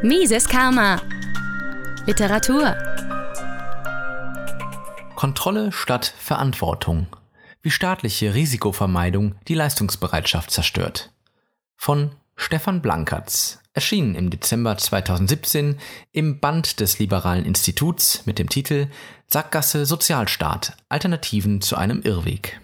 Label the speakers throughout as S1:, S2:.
S1: Mises Karma. Literatur.
S2: Kontrolle statt Verantwortung. Wie staatliche Risikovermeidung die Leistungsbereitschaft zerstört. Von Stefan Blankertz. Erschienen im Dezember 2017 im Band des Liberalen Instituts mit dem Titel Sackgasse Sozialstaat. Alternativen zu einem Irrweg.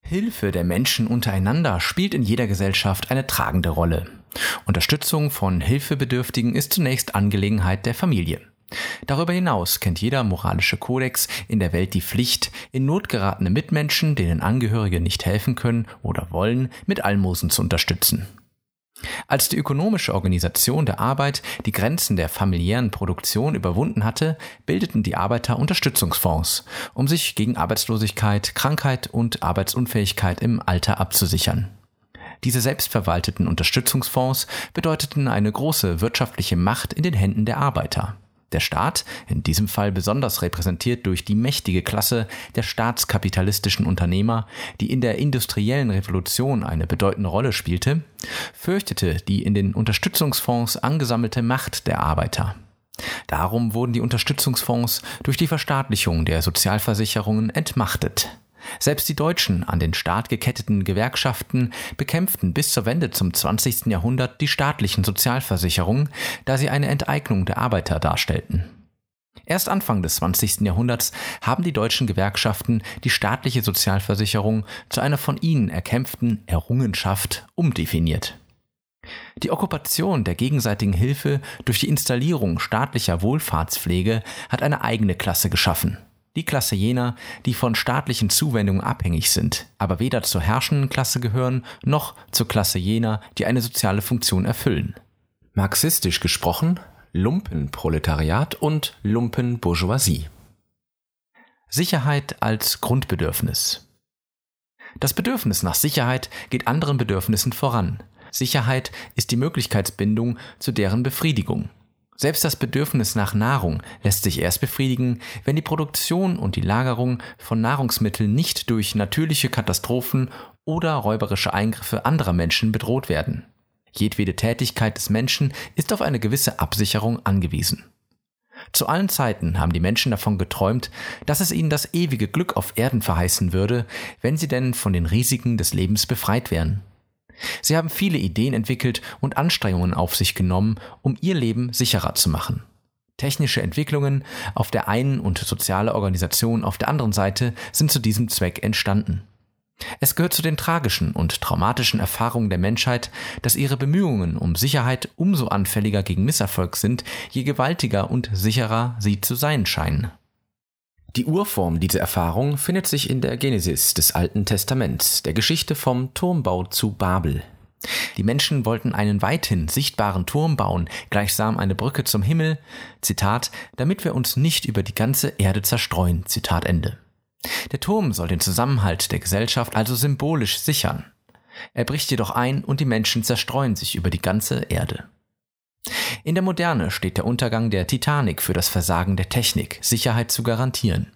S2: Hilfe der Menschen untereinander spielt in jeder Gesellschaft eine tragende Rolle. Unterstützung von Hilfebedürftigen ist zunächst Angelegenheit der Familie. Darüber hinaus kennt jeder moralische Kodex in der Welt die Pflicht, in Not geratene Mitmenschen, denen Angehörige nicht helfen können oder wollen, mit Almosen zu unterstützen. Als die ökonomische Organisation der Arbeit die Grenzen der familiären Produktion überwunden hatte, bildeten die Arbeiter Unterstützungsfonds, um sich gegen Arbeitslosigkeit, Krankheit und Arbeitsunfähigkeit im Alter abzusichern. Diese selbstverwalteten Unterstützungsfonds bedeuteten eine große wirtschaftliche Macht in den Händen der Arbeiter. Der Staat, in diesem Fall besonders repräsentiert durch die mächtige Klasse der staatskapitalistischen Unternehmer, die in der industriellen Revolution eine bedeutende Rolle spielte, fürchtete die in den Unterstützungsfonds angesammelte Macht der Arbeiter. Darum wurden die Unterstützungsfonds durch die Verstaatlichung der Sozialversicherungen entmachtet. Selbst die deutschen an den Staat geketteten Gewerkschaften bekämpften bis zur Wende zum 20. Jahrhundert die staatlichen Sozialversicherungen, da sie eine Enteignung der Arbeiter darstellten. Erst Anfang des 20. Jahrhunderts haben die deutschen Gewerkschaften die staatliche Sozialversicherung zu einer von ihnen erkämpften Errungenschaft umdefiniert. Die Okkupation der gegenseitigen Hilfe durch die Installierung staatlicher Wohlfahrtspflege hat eine eigene Klasse geschaffen – die Klasse jener, die von staatlichen Zuwendungen abhängig sind, aber weder zur herrschenden Klasse gehören, noch zur Klasse jener, die eine soziale Funktion erfüllen. Marxistisch gesprochen Lumpenproletariat und Lumpenbourgeoisie. Sicherheit als Grundbedürfnis. Das Bedürfnis nach Sicherheit geht anderen Bedürfnissen voran. Sicherheit ist die Möglichkeitsbindung zu deren Befriedigung. Selbst das Bedürfnis nach Nahrung lässt sich erst befriedigen, wenn die Produktion und die Lagerung von Nahrungsmitteln nicht durch natürliche Katastrophen oder räuberische Eingriffe anderer Menschen bedroht werden. Jedwede Tätigkeit des Menschen ist auf eine gewisse Absicherung angewiesen. Zu allen Zeiten haben die Menschen davon geträumt, dass es ihnen das ewige Glück auf Erden verheißen würde, wenn sie denn von den Risiken des Lebens befreit wären. Sie haben viele Ideen entwickelt und Anstrengungen auf sich genommen, um ihr Leben sicherer zu machen. Technische Entwicklungen auf der einen und soziale Organisationen auf der anderen Seite sind zu diesem Zweck entstanden. Es gehört zu den tragischen und traumatischen Erfahrungen der Menschheit, dass ihre Bemühungen um Sicherheit umso anfälliger gegen Misserfolg sind, je gewaltiger und sicherer sie zu sein scheinen. Die Urform dieser Erfahrung findet sich in der Genesis des Alten Testaments, der Geschichte vom Turmbau zu Babel. Die Menschen wollten einen weithin sichtbaren Turm bauen, gleichsam eine Brücke zum Himmel, Zitat, damit wir uns nicht über die ganze Erde zerstreuen, Zitat Ende. Der Turm soll den Zusammenhalt der Gesellschaft also symbolisch sichern. Er bricht jedoch ein und die Menschen zerstreuen sich über die ganze Erde. In der Moderne steht der Untergang der Titanic für das Versagen der Technik, Sicherheit zu garantieren.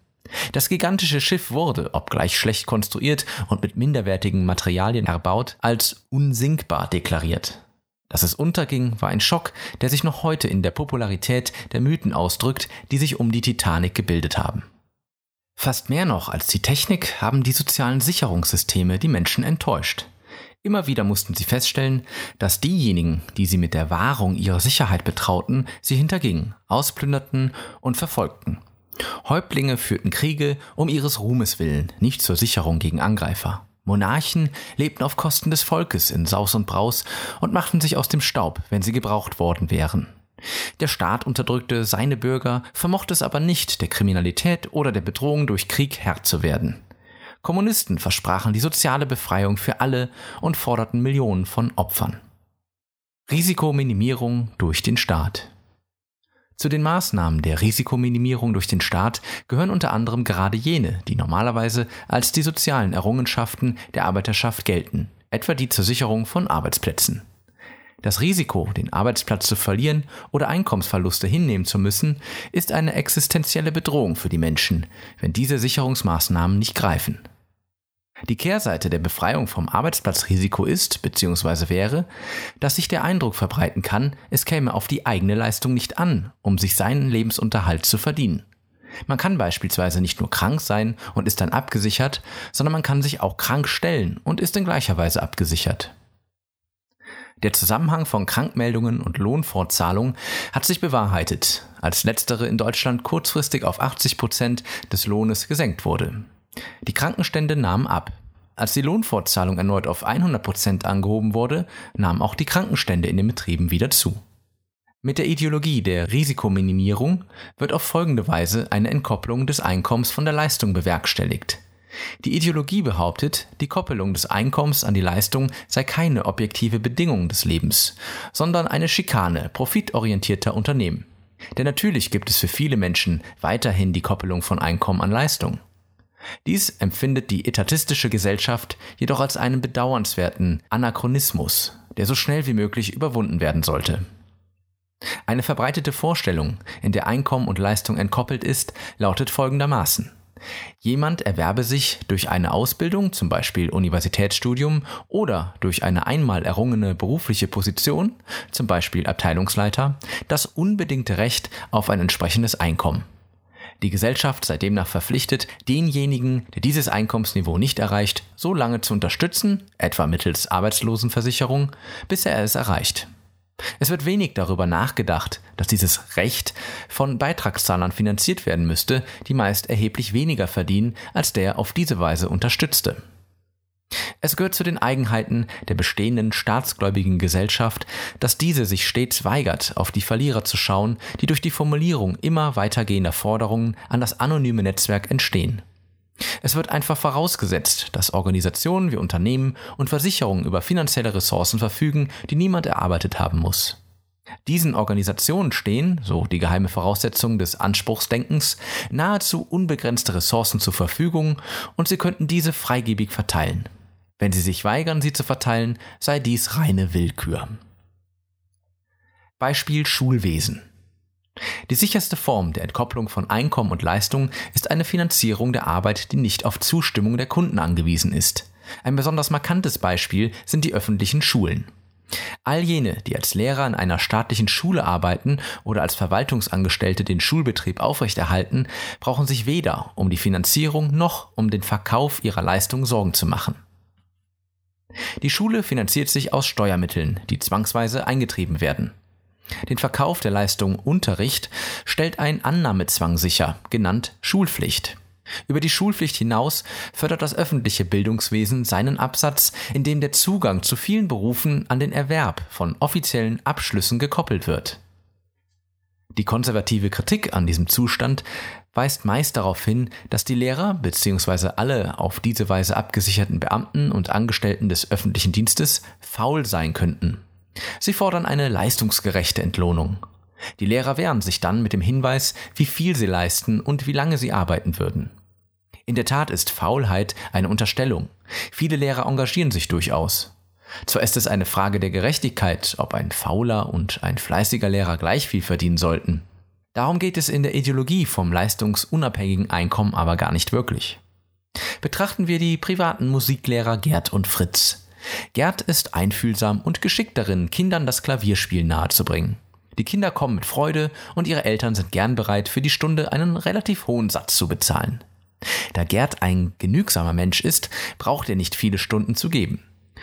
S2: Das gigantische Schiff wurde, obgleich schlecht konstruiert und mit minderwertigen Materialien erbaut, als unsinkbar deklariert. Dass es unterging, war ein Schock, der sich noch heute in der Popularität der Mythen ausdrückt, die sich um die Titanic gebildet haben. Fast mehr noch als die Technik haben die sozialen Sicherungssysteme die Menschen enttäuscht. Immer wieder mussten sie feststellen, dass diejenigen, die sie mit der Wahrung ihrer Sicherheit betrauten, sie hintergingen, ausplünderten und verfolgten. Häuptlinge führten Kriege um ihres Ruhmes willen, nicht zur Sicherung gegen Angreifer. Monarchen lebten auf Kosten des Volkes in Saus und Braus und machten sich aus dem Staub, wenn sie gebraucht worden wären. Der Staat unterdrückte seine Bürger, vermochte es aber nicht, der Kriminalität oder der Bedrohung durch Krieg Herr zu werden. Kommunisten versprachen die soziale Befreiung für alle und forderten Millionen von Opfern. Risikominimierung durch den Staat. Zu den Maßnahmen der Risikominimierung durch den Staat gehören unter anderem gerade jene, die normalerweise als die sozialen Errungenschaften der Arbeiterschaft gelten, etwa die zur Sicherung von Arbeitsplätzen. Das Risiko, den Arbeitsplatz zu verlieren oder Einkommensverluste hinnehmen zu müssen, ist eine existenzielle Bedrohung für die Menschen, wenn diese Sicherungsmaßnahmen nicht greifen. Die Kehrseite der Befreiung vom Arbeitsplatzrisiko ist bzw. wäre, dass sich der Eindruck verbreiten kann, es käme auf die eigene Leistung nicht an, um sich seinen Lebensunterhalt zu verdienen. Man kann beispielsweise nicht nur krank sein und ist dann abgesichert, sondern man kann sich auch krank stellen und ist in gleicher Weise abgesichert. Der Zusammenhang von Krankmeldungen und Lohnfortzahlung hat sich bewahrheitet, als letztere in Deutschland kurzfristig auf 80 Prozent des Lohnes gesenkt wurde. Die Krankenstände nahmen ab. Als die Lohnfortzahlung erneut auf 100 Prozent angehoben wurde, nahmen auch die Krankenstände in den Betrieben wieder zu. Mit der Ideologie der Risikominimierung wird auf folgende Weise eine Entkopplung des Einkommens von der Leistung bewerkstelligt. Die Ideologie behauptet, die Koppelung des Einkommens an die Leistung sei keine objektive Bedingung des Lebens, sondern eine Schikane profitorientierter Unternehmen. Denn natürlich gibt es für viele Menschen weiterhin die Koppelung von Einkommen an Leistung. Dies empfindet die etatistische Gesellschaft jedoch als einen bedauernswerten Anachronismus, der so schnell wie möglich überwunden werden sollte. Eine verbreitete Vorstellung, in der Einkommen und Leistung entkoppelt ist, lautet folgendermaßen. Jemand erwerbe sich durch eine Ausbildung, zum Beispiel Universitätsstudium, oder durch eine einmal errungene berufliche Position, zum Beispiel Abteilungsleiter, das unbedingte Recht auf ein entsprechendes Einkommen. Die Gesellschaft sei demnach verpflichtet, denjenigen, der dieses Einkommensniveau nicht erreicht, so lange zu unterstützen, etwa mittels Arbeitslosenversicherung, bis er es erreicht. Es wird wenig darüber nachgedacht, dass dieses Recht von Beitragszahlern finanziert werden müsste, die meist erheblich weniger verdienen als der auf diese Weise unterstützte. Es gehört zu den Eigenheiten der bestehenden staatsgläubigen Gesellschaft, dass diese sich stets weigert, auf die Verlierer zu schauen, die durch die Formulierung immer weitergehender Forderungen an das anonyme Netzwerk entstehen. Es wird einfach vorausgesetzt, dass Organisationen wie Unternehmen und Versicherungen über finanzielle Ressourcen verfügen, die niemand erarbeitet haben muss. Diesen Organisationen stehen, so die geheime Voraussetzung des Anspruchsdenkens, nahezu unbegrenzte Ressourcen zur Verfügung und sie könnten diese freigebig verteilen. Wenn sie sich weigern, sie zu verteilen, sei dies reine Willkür. Beispiel Schulwesen. Die sicherste Form der Entkopplung von Einkommen und Leistung ist eine Finanzierung der Arbeit, die nicht auf Zustimmung der Kunden angewiesen ist. Ein besonders markantes Beispiel sind die öffentlichen Schulen. All jene, die als Lehrer in einer staatlichen Schule arbeiten oder als Verwaltungsangestellte den Schulbetrieb aufrechterhalten, brauchen sich weder um die Finanzierung noch um den Verkauf ihrer Leistung Sorgen zu machen. Die Schule finanziert sich aus Steuermitteln, die zwangsweise eingetrieben werden. Den Verkauf der Leistung Unterricht stellt ein Annahmezwang sicher, genannt Schulpflicht. Über die Schulpflicht hinaus fördert das öffentliche Bildungswesen seinen Absatz, indem der Zugang zu vielen Berufen an den Erwerb von offiziellen Abschlüssen gekoppelt wird. Die konservative Kritik an diesem Zustand weist meist darauf hin, dass die Lehrer bzw. alle auf diese Weise abgesicherten Beamten und Angestellten des öffentlichen Dienstes faul sein könnten. Sie fordern eine leistungsgerechte Entlohnung. Die Lehrer wehren sich dann mit dem Hinweis, wie viel sie leisten und wie lange sie arbeiten würden. In der Tat ist Faulheit eine Unterstellung. Viele Lehrer engagieren sich durchaus. Zwar ist es eine Frage der Gerechtigkeit, ob ein fauler und ein fleißiger Lehrer gleich viel verdienen sollten. Darum geht es in der Ideologie vom leistungsunabhängigen Einkommen aber gar nicht wirklich. Betrachten wir die privaten Musiklehrer Gerd und Fritz. Gerd ist einfühlsam und geschickt darin, Kindern das Klavierspiel nahezubringen. Die Kinder kommen mit Freude und ihre Eltern sind gern bereit, für die Stunde einen relativ hohen Satz zu bezahlen. Da Gerd ein genügsamer Mensch ist, braucht er nicht viele Stunden zu geben.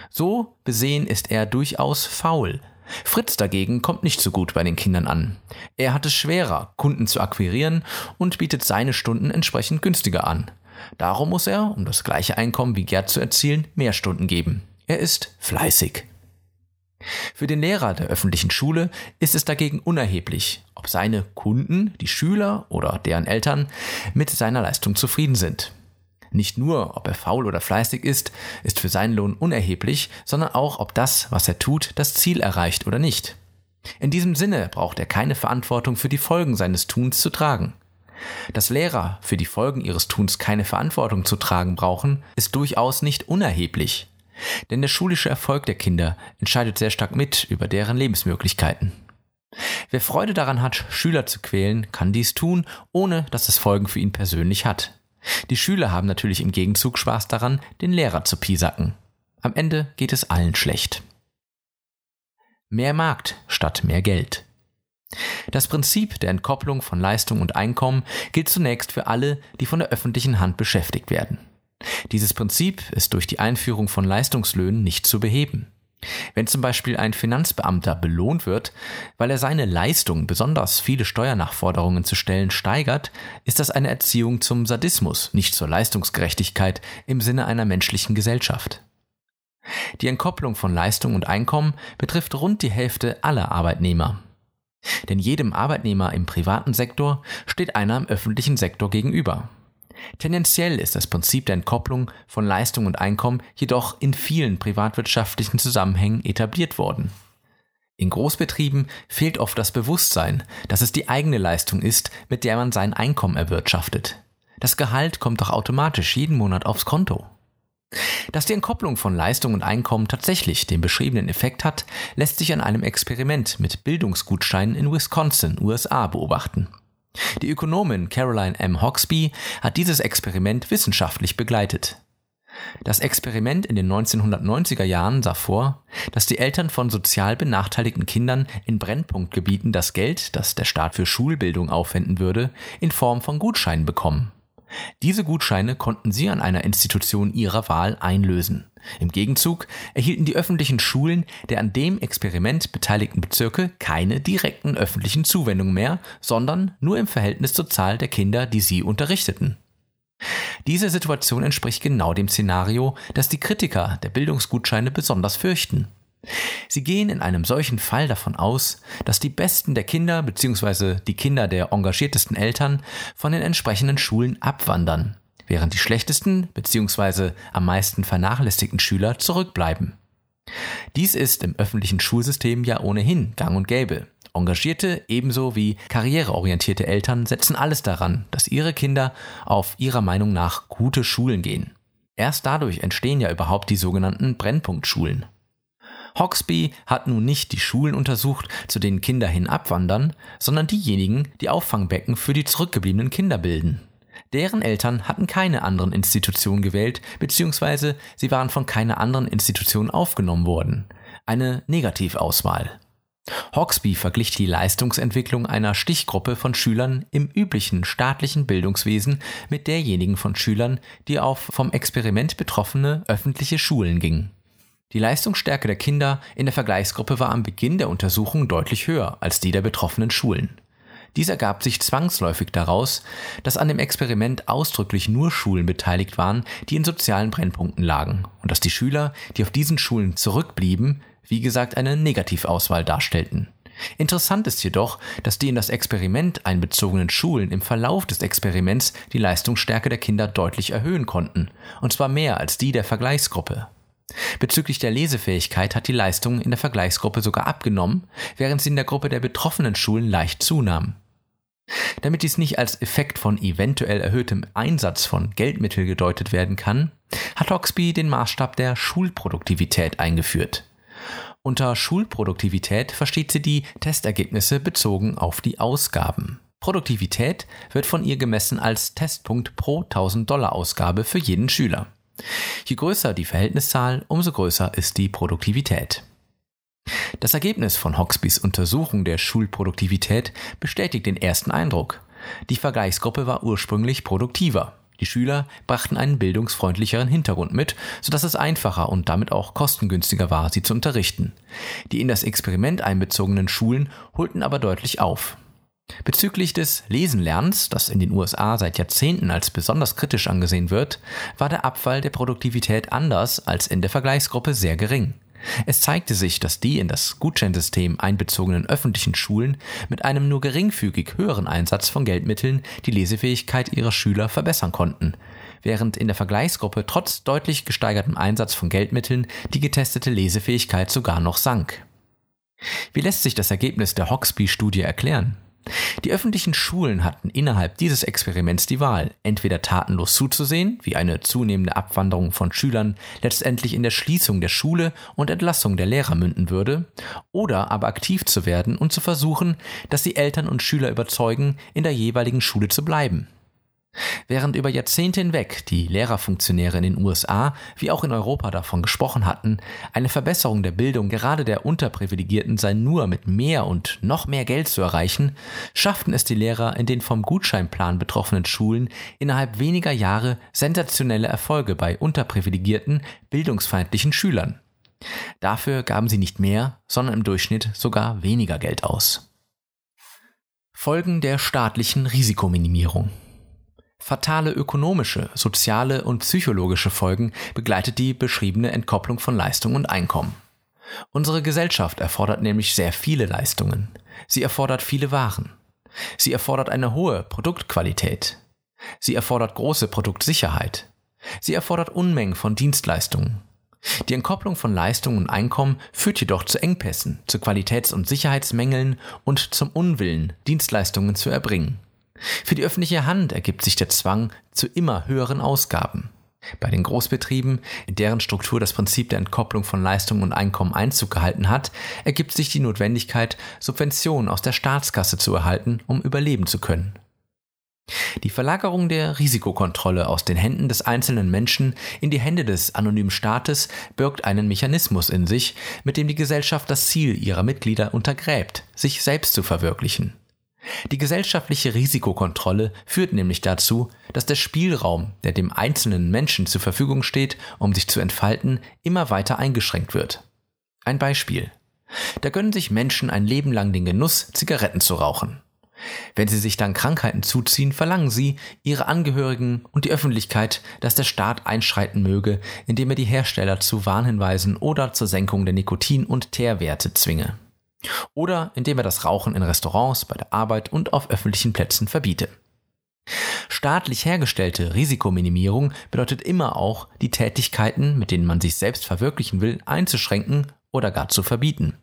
S2: So besehen ist er durchaus faul. Fritz dagegen kommt nicht so gut bei den Kindern an. Er hat es schwerer, Kunden zu akquirieren und bietet seine Stunden entsprechend günstiger an. Darum muss er, um das gleiche Einkommen wie Gerd zu erzielen, mehr Stunden geben. Er ist fleißig. Für den Lehrer der öffentlichen Schule ist es dagegen unerheblich, ob seine Kunden, die Schüler oder deren Eltern, mit seiner Leistung zufrieden sind. Nicht nur, ob er faul oder fleißig ist, ist für seinen Lohn unerheblich, sondern auch, ob das, was er tut, das Ziel erreicht oder nicht. In diesem Sinne braucht er keine Verantwortung für die Folgen seines Tuns zu tragen. Dass Lehrer für die Folgen ihres Tuns keine Verantwortung zu tragen brauchen, ist durchaus nicht unerheblich. Denn der schulische Erfolg der Kinder entscheidet sehr stark mit über deren Lebensmöglichkeiten. Wer Freude daran hat, Schüler zu quälen, kann dies tun, ohne dass es Folgen für ihn persönlich hat. Die Schüler haben natürlich im Gegenzug Spaß daran, den Lehrer zu piesacken. Am Ende geht es allen schlecht. Mehr Markt statt mehr Geld. Das Prinzip der Entkopplung von Leistung und Einkommen gilt zunächst für alle, die von der öffentlichen Hand beschäftigt werden. Dieses Prinzip ist durch die Einführung von Leistungslöhnen nicht zu beheben. Wenn zum Beispiel ein Finanzbeamter belohnt wird, weil er seine Leistung, besonders viele Steuernachforderungen zu stellen, steigert, ist das eine Erziehung zum Sadismus, nicht zur Leistungsgerechtigkeit im Sinne einer menschlichen Gesellschaft. Die Entkopplung von Leistung und Einkommen betrifft rund die Hälfte aller Arbeitnehmer. Denn jedem Arbeitnehmer im privaten Sektor steht einer im öffentlichen Sektor gegenüber. Tendenziell ist das Prinzip der Entkopplung von Leistung und Einkommen jedoch in vielen privatwirtschaftlichen Zusammenhängen etabliert worden. In Großbetrieben fehlt oft das Bewusstsein, dass es die eigene Leistung ist, mit der man sein Einkommen erwirtschaftet. Das Gehalt kommt doch automatisch jeden Monat aufs Konto. Dass die Entkopplung von Leistung und Einkommen tatsächlich den beschriebenen Effekt hat, lässt sich an einem Experiment mit Bildungsgutscheinen in Wisconsin, USA beobachten. Die Ökonomin Caroline M. Hoxby hat dieses Experiment wissenschaftlich begleitet. Das Experiment in den 1990er Jahren sah vor, dass die Eltern von sozial benachteiligten Kindern in Brennpunktgebieten das Geld, das der Staat für Schulbildung aufwenden würde, in Form von Gutscheinen bekommen. Diese Gutscheine konnten sie an einer Institution ihrer Wahl einlösen. Im Gegenzug erhielten die öffentlichen Schulen der an dem Experiment beteiligten Bezirke keine direkten öffentlichen Zuwendungen mehr, sondern nur im Verhältnis zur Zahl der Kinder, die sie unterrichteten. Diese Situation entspricht genau dem Szenario, das die Kritiker der Bildungsgutscheine besonders fürchten. Sie gehen in einem solchen Fall davon aus, dass die Besten der Kinder bzw. die Kinder der engagiertesten Eltern von den entsprechenden Schulen abwandern, während die schlechtesten bzw. am meisten vernachlässigten Schüler zurückbleiben. Dies ist im öffentlichen Schulsystem ja ohnehin gang und gäbe. Engagierte ebenso wie karriereorientierte Eltern setzen alles daran, dass ihre Kinder auf ihrer Meinung nach gute Schulen gehen. Erst dadurch entstehen ja überhaupt die sogenannten Brennpunktschulen. Hoxby hat nun nicht die Schulen untersucht, zu denen Kinder hin abwandern, sondern diejenigen, die Auffangbecken für die zurückgebliebenen Kinder bilden. Deren Eltern hatten keine anderen Institutionen gewählt, beziehungsweise sie waren von keiner anderen Institution aufgenommen worden. Eine Negativauswahl. Hoxby verglich die Leistungsentwicklung einer Stichgruppe von Schülern im üblichen staatlichen Bildungswesen mit derjenigen von Schülern, die auf vom Experiment betroffene öffentliche Schulen gingen. Die Leistungsstärke der Kinder in der Vergleichsgruppe war am Beginn der Untersuchung deutlich höher als die der betroffenen Schulen. Dies ergab sich zwangsläufig daraus, dass an dem Experiment ausdrücklich nur Schulen beteiligt waren, die in sozialen Brennpunkten lagen und dass die Schüler, die auf diesen Schulen zurückblieben, wie gesagt eine Negativauswahl darstellten. Interessant ist jedoch, dass die in das Experiment einbezogenen Schulen im Verlauf des Experiments die Leistungsstärke der Kinder deutlich erhöhen konnten, und zwar mehr als die der Vergleichsgruppe. Bezüglich der Lesefähigkeit hat die Leistung in der Vergleichsgruppe sogar abgenommen, während sie in der Gruppe der betroffenen Schulen leicht zunahm. Damit dies nicht als Effekt von eventuell erhöhtem Einsatz von Geldmitteln gedeutet werden kann, hat Hoxby den Maßstab der Schulproduktivität eingeführt. Unter Schulproduktivität versteht sie die Testergebnisse bezogen auf die Ausgaben. Produktivität wird von ihr gemessen als Testpunkt pro 1000 Dollar Ausgabe für jeden Schüler. Je größer die Verhältniszahl, umso größer ist die Produktivität. Das Ergebnis von Hoxbys Untersuchung der Schulproduktivität bestätigt den ersten Eindruck. Die Vergleichsgruppe war ursprünglich produktiver. Die Schüler brachten einen bildungsfreundlicheren Hintergrund mit, sodass es einfacher und damit auch kostengünstiger war, sie zu unterrichten. Die in das Experiment einbezogenen Schulen holten aber deutlich auf. Bezüglich des Lesenlernens, das in den USA seit Jahrzehnten als besonders kritisch angesehen wird, war der Abfall der Produktivität anders als in der Vergleichsgruppe sehr gering. Es zeigte sich, dass die in das Gutscheinsystem einbezogenen öffentlichen Schulen mit einem nur geringfügig höheren Einsatz von Geldmitteln die Lesefähigkeit ihrer Schüler verbessern konnten, während in der Vergleichsgruppe trotz deutlich gesteigertem Einsatz von Geldmitteln die getestete Lesefähigkeit sogar noch sank. Wie lässt sich das Ergebnis der Hoxby-Studie erklären? Die öffentlichen Schulen hatten innerhalb dieses Experiments die Wahl, entweder tatenlos zuzusehen, wie eine zunehmende Abwanderung von Schülern letztendlich in der Schließung der Schule und Entlassung der Lehrer münden würde, oder aber aktiv zu werden und zu versuchen, dass sie Eltern und Schüler überzeugen, in der jeweiligen Schule zu bleiben. Während über Jahrzehnte hinweg die Lehrerfunktionäre in den USA wie auch in Europa davon gesprochen hatten, eine Verbesserung der Bildung gerade der Unterprivilegierten sei nur mit mehr und noch mehr Geld zu erreichen, schafften es die Lehrer in den vom Gutscheinplan betroffenen Schulen innerhalb weniger Jahre sensationelle Erfolge bei unterprivilegierten, bildungsfeindlichen Schülern. Dafür gaben sie nicht mehr, sondern im Durchschnitt sogar weniger Geld aus. Folgen der staatlichen Risikominimierung Fatale ökonomische, soziale und psychologische Folgen begleitet die beschriebene Entkopplung von Leistung und Einkommen. Unsere Gesellschaft erfordert nämlich sehr viele Leistungen. Sie erfordert viele Waren. Sie erfordert eine hohe Produktqualität. Sie erfordert große Produktsicherheit. Sie erfordert Unmengen von Dienstleistungen. Die Entkopplung von Leistung und Einkommen führt jedoch zu Engpässen, zu Qualitäts- und Sicherheitsmängeln und zum Unwillen, Dienstleistungen zu erbringen. Für die öffentliche Hand ergibt sich der Zwang zu immer höheren Ausgaben. Bei den Großbetrieben, in deren Struktur das Prinzip der Entkopplung von Leistung und Einkommen Einzug gehalten hat, ergibt sich die Notwendigkeit, Subventionen aus der Staatskasse zu erhalten, um überleben zu können. Die Verlagerung der Risikokontrolle aus den Händen des einzelnen Menschen in die Hände des anonymen Staates birgt einen Mechanismus in sich, mit dem die Gesellschaft das Ziel ihrer Mitglieder untergräbt, sich selbst zu verwirklichen. Die gesellschaftliche Risikokontrolle führt nämlich dazu, dass der Spielraum, der dem einzelnen Menschen zur Verfügung steht, um sich zu entfalten, immer weiter eingeschränkt wird. Ein Beispiel. Da gönnen sich Menschen ein Leben lang den Genuss, Zigaretten zu rauchen. Wenn sie sich dann Krankheiten zuziehen, verlangen sie, ihre Angehörigen und die Öffentlichkeit, dass der Staat einschreiten möge, indem er die Hersteller zu Warnhinweisen oder zur Senkung der Nikotin- und Teerwerte zwinge. Oder indem er das Rauchen in Restaurants, bei der Arbeit und auf öffentlichen Plätzen verbiete. Staatlich hergestellte Risikominimierung bedeutet immer auch, die Tätigkeiten, mit denen man sich selbst verwirklichen will, einzuschränken oder gar zu verbieten.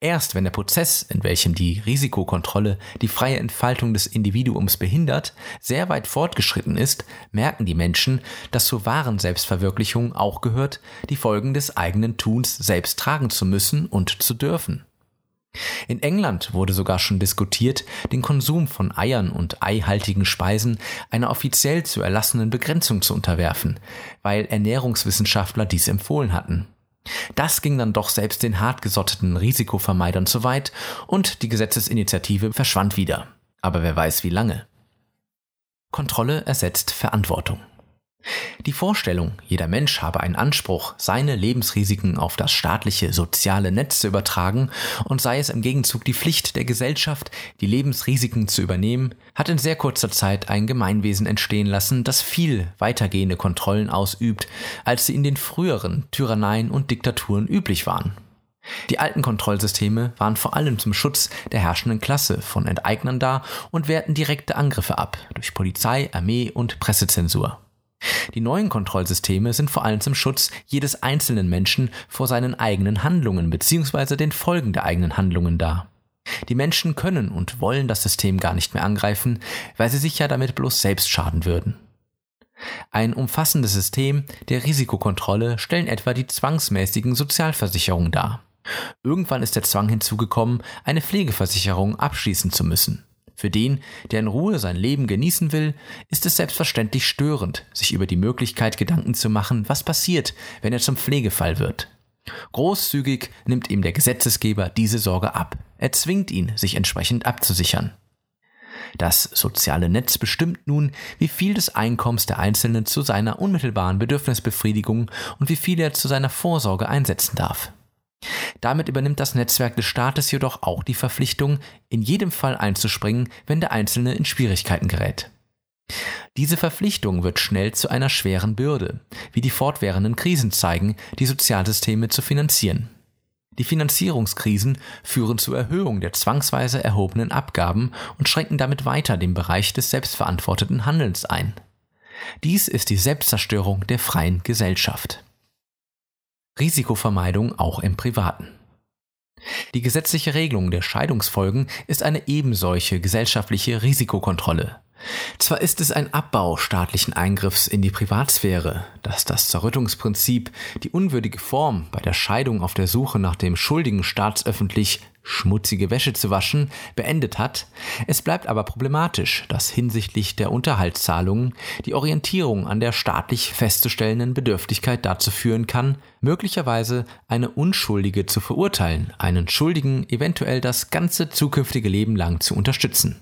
S2: Erst wenn der Prozess, in welchem die Risikokontrolle die freie Entfaltung des Individuums behindert, sehr weit fortgeschritten ist, merken die Menschen, dass zur wahren Selbstverwirklichung auch gehört, die Folgen des eigenen Tuns selbst tragen zu müssen und zu dürfen. In England wurde sogar schon diskutiert, den Konsum von Eiern und eihaltigen Speisen einer offiziell zu erlassenen Begrenzung zu unterwerfen, weil Ernährungswissenschaftler dies empfohlen hatten. Das ging dann doch selbst den hartgesotteten Risikovermeidern zu weit und die Gesetzesinitiative verschwand wieder. Aber wer weiß wie lange. Kontrolle ersetzt Verantwortung. Die Vorstellung, jeder Mensch habe einen Anspruch, seine Lebensrisiken auf das staatliche soziale Netz zu übertragen und sei es im Gegenzug die Pflicht der Gesellschaft, die Lebensrisiken zu übernehmen, hat in sehr kurzer Zeit ein Gemeinwesen entstehen lassen, das viel weitergehende Kontrollen ausübt, als sie in den früheren Tyranneien und Diktaturen üblich waren. Die alten Kontrollsysteme waren vor allem zum Schutz der herrschenden Klasse von Enteignern da und wehrten direkte Angriffe ab durch Polizei, Armee und Pressezensur. Die neuen Kontrollsysteme sind vor allem zum Schutz jedes einzelnen Menschen vor seinen eigenen Handlungen bzw. den Folgen der eigenen Handlungen da. Die Menschen können und wollen das System gar nicht mehr angreifen, weil sie sich ja damit bloß selbst schaden würden. Ein umfassendes System der Risikokontrolle stellen etwa die zwangsmäßigen Sozialversicherungen dar. Irgendwann ist der Zwang hinzugekommen, eine Pflegeversicherung abschließen zu müssen. Für den, der in Ruhe sein Leben genießen will, ist es selbstverständlich störend, sich über die Möglichkeit Gedanken zu machen, was passiert, wenn er zum Pflegefall wird. Großzügig nimmt ihm der Gesetzesgeber diese Sorge ab. Er zwingt ihn, sich entsprechend abzusichern. Das soziale Netz bestimmt nun, wie viel des Einkommens der Einzelnen zu seiner unmittelbaren Bedürfnisbefriedigung und wie viel er zu seiner Vorsorge einsetzen darf. Damit übernimmt das Netzwerk des Staates jedoch auch die Verpflichtung, in jedem Fall einzuspringen, wenn der Einzelne in Schwierigkeiten gerät. Diese Verpflichtung wird schnell zu einer schweren Bürde, wie die fortwährenden Krisen zeigen, die Sozialsysteme zu finanzieren. Die Finanzierungskrisen führen zur Erhöhung der zwangsweise erhobenen Abgaben und schränken damit weiter den Bereich des selbstverantworteten Handelns ein. Dies ist die Selbstzerstörung der freien Gesellschaft. Risikovermeidung auch im Privaten. Die gesetzliche Regelung der Scheidungsfolgen ist eine ebensolche gesellschaftliche Risikokontrolle. Zwar ist es ein Abbau staatlichen Eingriffs in die Privatsphäre, dass das Zerrüttungsprinzip die unwürdige Form bei der Scheidung auf der Suche nach dem Schuldigen staatsöffentlich schmutzige Wäsche zu waschen beendet hat, es bleibt aber problematisch, dass hinsichtlich der Unterhaltszahlungen die Orientierung an der staatlich festzustellenden Bedürftigkeit dazu führen kann, möglicherweise eine Unschuldige zu verurteilen, einen Schuldigen eventuell das ganze zukünftige Leben lang zu unterstützen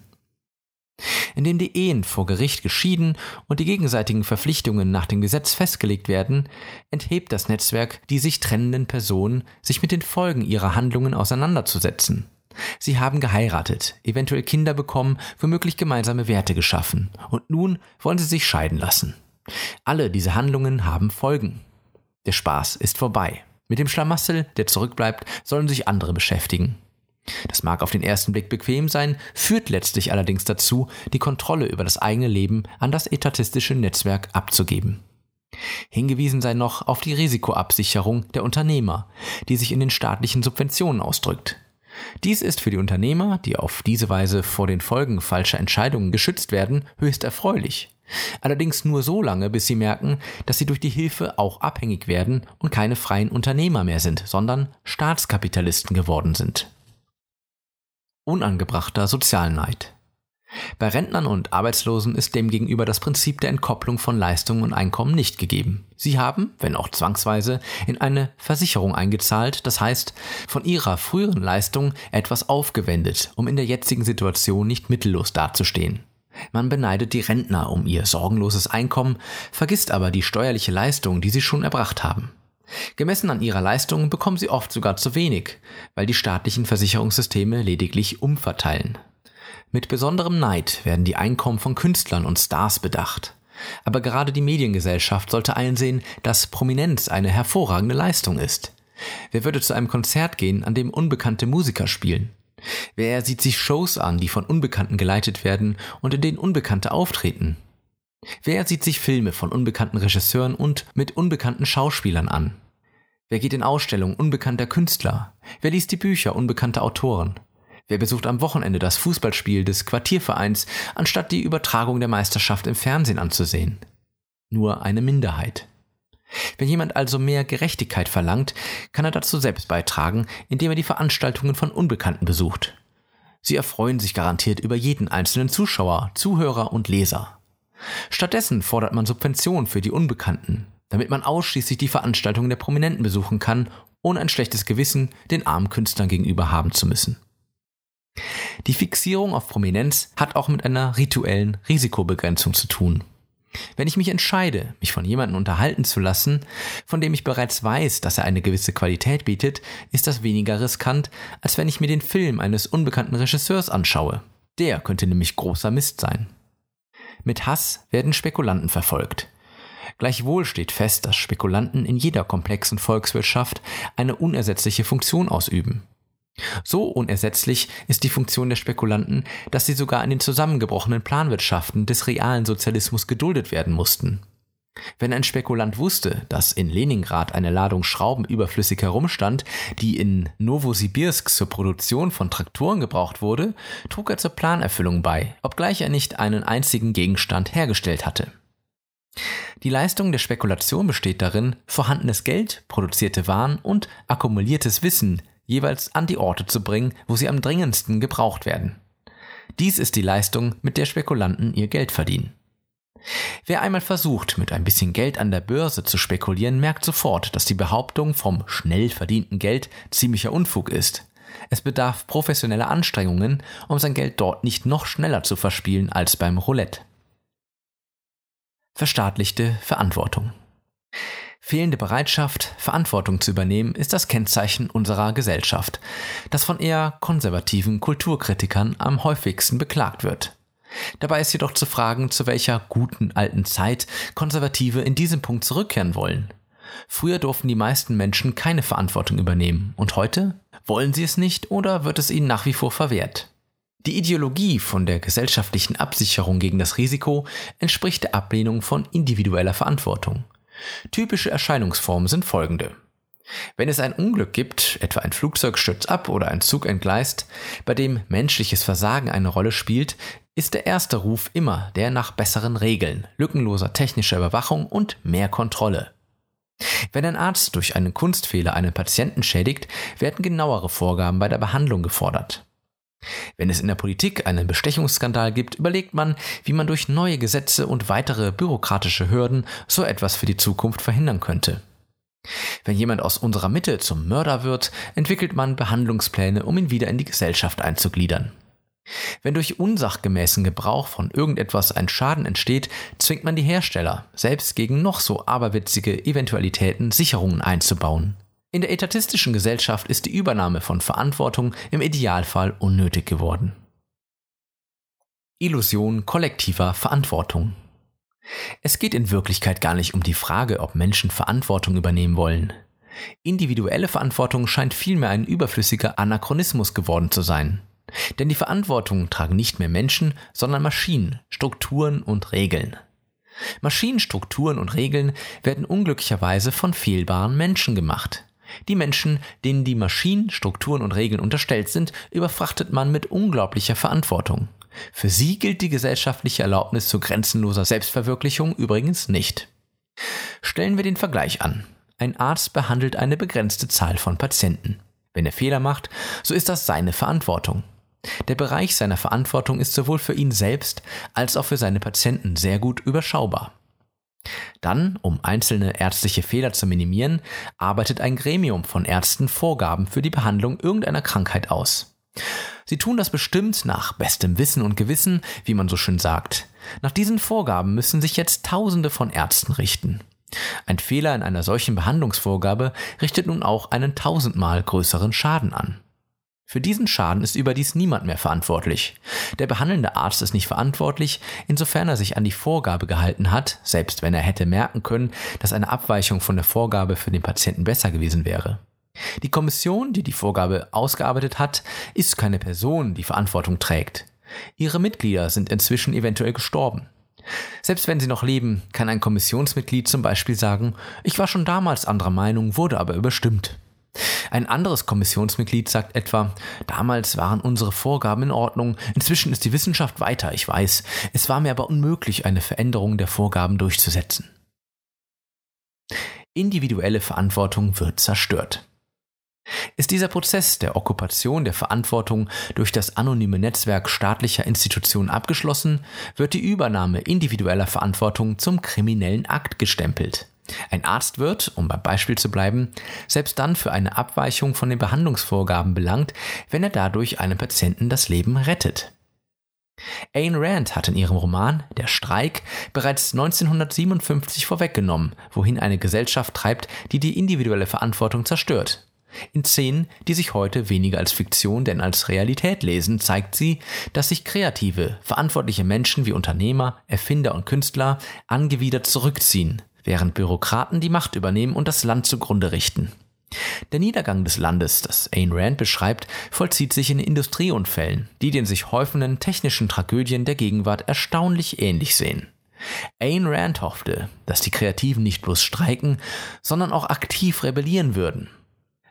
S2: indem die Ehen vor Gericht geschieden und die gegenseitigen Verpflichtungen nach dem Gesetz festgelegt werden, enthebt das Netzwerk die sich trennenden Personen, sich mit den Folgen ihrer Handlungen auseinanderzusetzen. Sie haben geheiratet, eventuell Kinder bekommen, womöglich gemeinsame Werte geschaffen, und nun wollen sie sich scheiden lassen. Alle diese Handlungen haben Folgen. Der Spaß ist vorbei. Mit dem Schlamassel, der zurückbleibt, sollen sich andere beschäftigen. Das mag auf den ersten Blick bequem sein, führt letztlich allerdings dazu, die Kontrolle über das eigene Leben an das etatistische Netzwerk abzugeben. Hingewiesen sei noch auf die Risikoabsicherung der Unternehmer, die sich in den staatlichen Subventionen ausdrückt. Dies ist für die Unternehmer, die auf diese Weise vor den Folgen falscher Entscheidungen geschützt werden, höchst erfreulich. Allerdings nur so lange, bis sie merken, dass sie durch die Hilfe auch abhängig werden und keine freien Unternehmer mehr sind, sondern Staatskapitalisten geworden sind unangebrachter Sozialneid. Bei Rentnern und Arbeitslosen ist demgegenüber das Prinzip der Entkopplung von Leistungen und Einkommen nicht gegeben. Sie haben, wenn auch zwangsweise, in eine Versicherung eingezahlt, das heißt, von ihrer früheren Leistung etwas aufgewendet, um in der jetzigen Situation nicht mittellos dazustehen. Man beneidet die Rentner um ihr sorgenloses Einkommen, vergisst aber die steuerliche Leistung, die sie schon erbracht haben. Gemessen an ihrer Leistung bekommen sie oft sogar zu wenig, weil die staatlichen Versicherungssysteme lediglich umverteilen. Mit besonderem Neid werden die Einkommen von Künstlern und Stars bedacht. Aber gerade die Mediengesellschaft sollte einsehen, dass Prominenz eine hervorragende Leistung ist. Wer würde zu einem Konzert gehen, an dem unbekannte Musiker spielen? Wer sieht sich Shows an, die von Unbekannten geleitet werden und in denen Unbekannte auftreten? Wer sieht sich Filme von unbekannten Regisseuren und mit unbekannten Schauspielern an? Wer geht in Ausstellungen unbekannter Künstler? Wer liest die Bücher unbekannter Autoren? Wer besucht am Wochenende das Fußballspiel des Quartiervereins, anstatt die Übertragung der Meisterschaft im Fernsehen anzusehen? Nur eine Minderheit. Wenn jemand also mehr Gerechtigkeit verlangt, kann er dazu selbst beitragen, indem er die Veranstaltungen von Unbekannten besucht. Sie erfreuen sich garantiert über jeden einzelnen Zuschauer, Zuhörer und Leser. Stattdessen fordert man Subventionen für die Unbekannten, damit man ausschließlich die Veranstaltungen der Prominenten besuchen kann, ohne ein schlechtes Gewissen den armen Künstlern gegenüber haben zu müssen. Die Fixierung auf Prominenz hat auch mit einer rituellen Risikobegrenzung zu tun. Wenn ich mich entscheide, mich von jemandem unterhalten zu lassen, von dem ich bereits weiß, dass er eine gewisse Qualität bietet, ist das weniger riskant, als wenn ich mir den Film eines unbekannten Regisseurs anschaue. Der könnte nämlich großer Mist sein. Mit Hass werden Spekulanten verfolgt. Gleichwohl steht fest, dass Spekulanten in jeder komplexen Volkswirtschaft eine unersetzliche Funktion ausüben. So unersetzlich ist die Funktion der Spekulanten, dass sie sogar in den zusammengebrochenen Planwirtschaften des realen Sozialismus geduldet werden mussten. Wenn ein Spekulant wusste, dass in Leningrad eine Ladung Schrauben überflüssig herumstand, die in Novosibirsk zur Produktion von Traktoren gebraucht wurde, trug er zur Planerfüllung bei, obgleich er nicht einen einzigen Gegenstand hergestellt hatte. Die Leistung der Spekulation besteht darin, vorhandenes Geld, produzierte Waren und akkumuliertes Wissen jeweils an die Orte zu bringen, wo sie am dringendsten gebraucht werden. Dies ist die Leistung, mit der Spekulanten ihr Geld verdienen. Wer einmal versucht, mit ein bisschen Geld an der Börse zu spekulieren, merkt sofort, dass die Behauptung vom schnell verdienten Geld ziemlicher Unfug ist. Es bedarf professioneller Anstrengungen, um sein Geld dort nicht noch schneller zu verspielen als beim Roulette. Verstaatlichte Verantwortung. Fehlende Bereitschaft, Verantwortung zu übernehmen, ist das Kennzeichen unserer Gesellschaft, das von eher konservativen Kulturkritikern am häufigsten beklagt wird. Dabei ist jedoch zu fragen, zu welcher guten alten Zeit Konservative in diesem Punkt zurückkehren wollen. Früher durften die meisten Menschen keine Verantwortung übernehmen und heute? Wollen sie es nicht oder wird es ihnen nach wie vor verwehrt? Die Ideologie von der gesellschaftlichen Absicherung gegen das Risiko entspricht der Ablehnung von individueller Verantwortung. Typische Erscheinungsformen sind folgende. Wenn es ein Unglück gibt, etwa ein Flugzeug stürzt ab oder ein Zug entgleist, bei dem menschliches Versagen eine Rolle spielt, ist der erste Ruf immer der nach besseren Regeln, lückenloser technischer Überwachung und mehr Kontrolle. Wenn ein Arzt durch einen Kunstfehler einen Patienten schädigt, werden genauere Vorgaben bei der Behandlung gefordert. Wenn es in der Politik einen Bestechungsskandal gibt, überlegt man, wie man durch neue Gesetze und weitere bürokratische Hürden so etwas für die Zukunft verhindern könnte. Wenn jemand aus unserer Mitte zum Mörder wird, entwickelt man Behandlungspläne, um ihn wieder in die Gesellschaft einzugliedern. Wenn durch unsachgemäßen Gebrauch von irgendetwas ein Schaden entsteht, zwingt man die Hersteller, selbst gegen noch so aberwitzige Eventualitäten Sicherungen einzubauen. In der etatistischen Gesellschaft ist die Übernahme von Verantwortung im Idealfall unnötig geworden. Illusion kollektiver Verantwortung es geht in Wirklichkeit gar nicht um die Frage, ob Menschen Verantwortung übernehmen wollen. Individuelle Verantwortung scheint vielmehr ein überflüssiger Anachronismus geworden zu sein. Denn die Verantwortung tragen nicht mehr Menschen, sondern Maschinen, Strukturen und Regeln. Maschinen, Strukturen und Regeln werden unglücklicherweise von fehlbaren Menschen gemacht. Die Menschen, denen die Maschinen, Strukturen und Regeln unterstellt sind, überfrachtet man mit unglaublicher Verantwortung. Für sie gilt die gesellschaftliche Erlaubnis zu grenzenloser Selbstverwirklichung übrigens nicht. Stellen wir den Vergleich an. Ein Arzt behandelt eine begrenzte Zahl von Patienten. Wenn er Fehler macht, so ist das seine Verantwortung. Der Bereich seiner Verantwortung ist sowohl für ihn selbst als auch für seine Patienten sehr gut überschaubar. Dann, um einzelne ärztliche Fehler zu minimieren, arbeitet ein Gremium von Ärzten Vorgaben für die Behandlung irgendeiner Krankheit aus. Sie tun das bestimmt nach bestem Wissen und Gewissen, wie man so schön sagt. Nach diesen Vorgaben müssen sich jetzt Tausende von Ärzten richten. Ein Fehler in einer solchen Behandlungsvorgabe richtet nun auch einen tausendmal größeren Schaden an. Für diesen Schaden ist überdies niemand mehr verantwortlich. Der behandelnde Arzt ist nicht verantwortlich, insofern er sich an die Vorgabe gehalten hat, selbst wenn er hätte merken können, dass eine Abweichung von der Vorgabe für den Patienten besser gewesen wäre. Die Kommission, die die Vorgabe ausgearbeitet hat, ist keine Person, die Verantwortung trägt. Ihre Mitglieder sind inzwischen eventuell gestorben. Selbst wenn sie noch leben, kann ein Kommissionsmitglied zum Beispiel sagen, ich war schon damals anderer Meinung, wurde aber überstimmt. Ein anderes Kommissionsmitglied sagt etwa, damals waren unsere Vorgaben in Ordnung, inzwischen ist die Wissenschaft weiter, ich weiß, es war mir aber unmöglich, eine Veränderung der Vorgaben durchzusetzen. Individuelle Verantwortung wird zerstört. Ist dieser Prozess der Okkupation der Verantwortung durch das anonyme Netzwerk staatlicher Institutionen abgeschlossen, wird die Übernahme individueller Verantwortung zum kriminellen Akt gestempelt. Ein Arzt wird, um beim Beispiel zu bleiben, selbst dann für eine Abweichung von den Behandlungsvorgaben belangt, wenn er dadurch einem Patienten das Leben rettet. Ayn Rand hat in ihrem Roman Der Streik bereits 1957 vorweggenommen, wohin eine Gesellschaft treibt, die die individuelle Verantwortung zerstört. In Szenen, die sich heute weniger als Fiktion denn als Realität lesen, zeigt sie, dass sich kreative, verantwortliche Menschen wie Unternehmer, Erfinder und Künstler angewidert zurückziehen, während Bürokraten die Macht übernehmen und das Land zugrunde richten. Der Niedergang des Landes, das Ayn Rand beschreibt, vollzieht sich in Industrieunfällen, die den sich häufenden technischen Tragödien der Gegenwart erstaunlich ähnlich sehen. Ayn Rand hoffte, dass die Kreativen nicht bloß streiken, sondern auch aktiv rebellieren würden,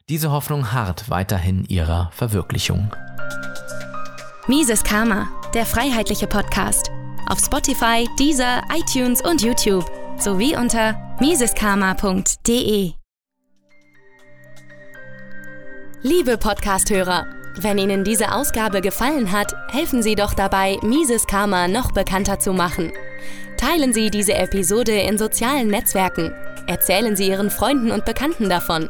S2: diese Hoffnung harrt weiterhin ihrer Verwirklichung.
S1: Mises Karma, der freiheitliche Podcast. Auf Spotify, Deezer, iTunes und YouTube sowie unter miseskarma.de. Liebe Podcasthörer, wenn Ihnen diese Ausgabe gefallen hat, helfen Sie doch dabei, Mises Karma noch bekannter zu machen. Teilen Sie diese Episode in sozialen Netzwerken. Erzählen Sie Ihren Freunden und Bekannten davon.